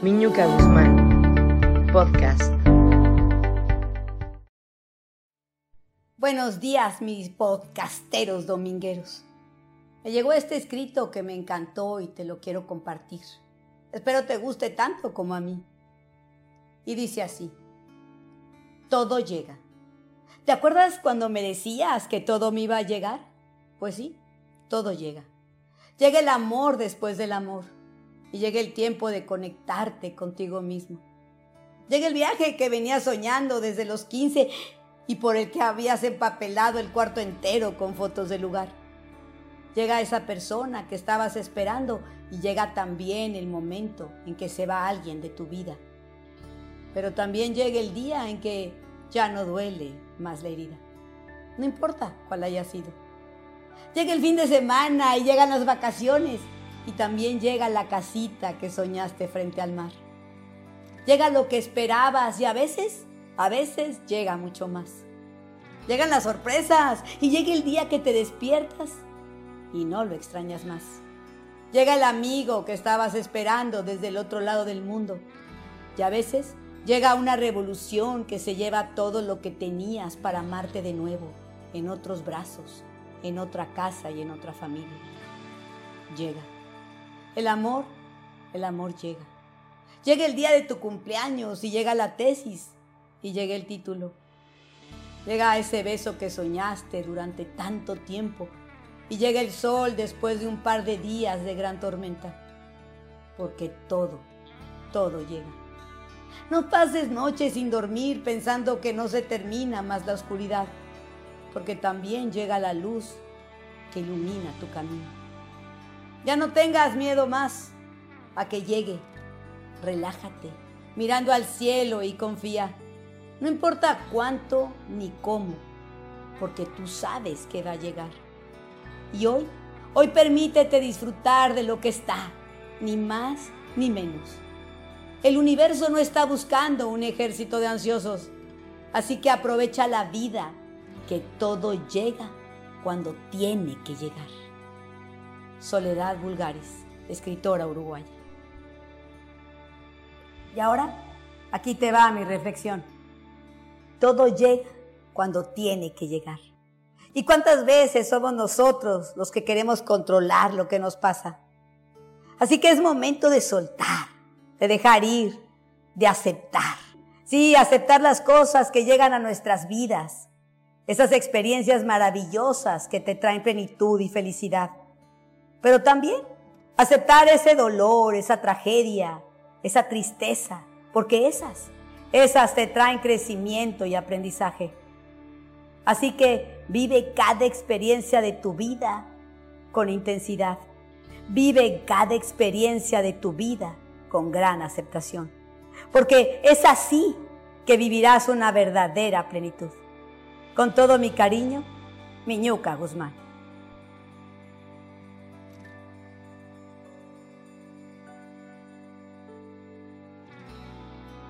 Miñuca Guzmán, podcast. Buenos días, mis podcasteros domingueros. Me llegó este escrito que me encantó y te lo quiero compartir. Espero te guste tanto como a mí. Y dice así, todo llega. ¿Te acuerdas cuando me decías que todo me iba a llegar? Pues sí, todo llega. Llega el amor después del amor y llega el tiempo de conectarte contigo mismo. Llega el viaje que venías soñando desde los 15 y por el que habías empapelado el cuarto entero con fotos del lugar. Llega esa persona que estabas esperando y llega también el momento en que se va alguien de tu vida. Pero también llega el día en que ya no duele más la herida. No importa cuál haya sido. Llega el fin de semana y llegan las vacaciones y también llega la casita que soñaste frente al mar. Llega lo que esperabas y a veces, a veces llega mucho más. Llegan las sorpresas y llega el día que te despiertas y no lo extrañas más. Llega el amigo que estabas esperando desde el otro lado del mundo y a veces llega una revolución que se lleva todo lo que tenías para amarte de nuevo, en otros brazos, en otra casa y en otra familia. Llega. El amor, el amor llega. Llega el día de tu cumpleaños y llega la tesis y llega el título. Llega ese beso que soñaste durante tanto tiempo y llega el sol después de un par de días de gran tormenta. Porque todo, todo llega. No pases noches sin dormir pensando que no se termina más la oscuridad, porque también llega la luz que ilumina tu camino. Ya no tengas miedo más a que llegue. Relájate, mirando al cielo y confía. No importa cuánto ni cómo, porque tú sabes que va a llegar. Y hoy, hoy permítete disfrutar de lo que está, ni más ni menos. El universo no está buscando un ejército de ansiosos, así que aprovecha la vida, que todo llega cuando tiene que llegar. Soledad Bulgaris, escritora uruguaya. Y ahora, aquí te va mi reflexión. Todo llega cuando tiene que llegar. ¿Y cuántas veces somos nosotros los que queremos controlar lo que nos pasa? Así que es momento de soltar, de dejar ir, de aceptar. Sí, aceptar las cosas que llegan a nuestras vidas, esas experiencias maravillosas que te traen plenitud y felicidad. Pero también aceptar ese dolor, esa tragedia, esa tristeza, porque esas, esas te traen crecimiento y aprendizaje. Así que vive cada experiencia de tu vida con intensidad. Vive cada experiencia de tu vida con gran aceptación. Porque es así que vivirás una verdadera plenitud. Con todo mi cariño, Miñuca Guzmán.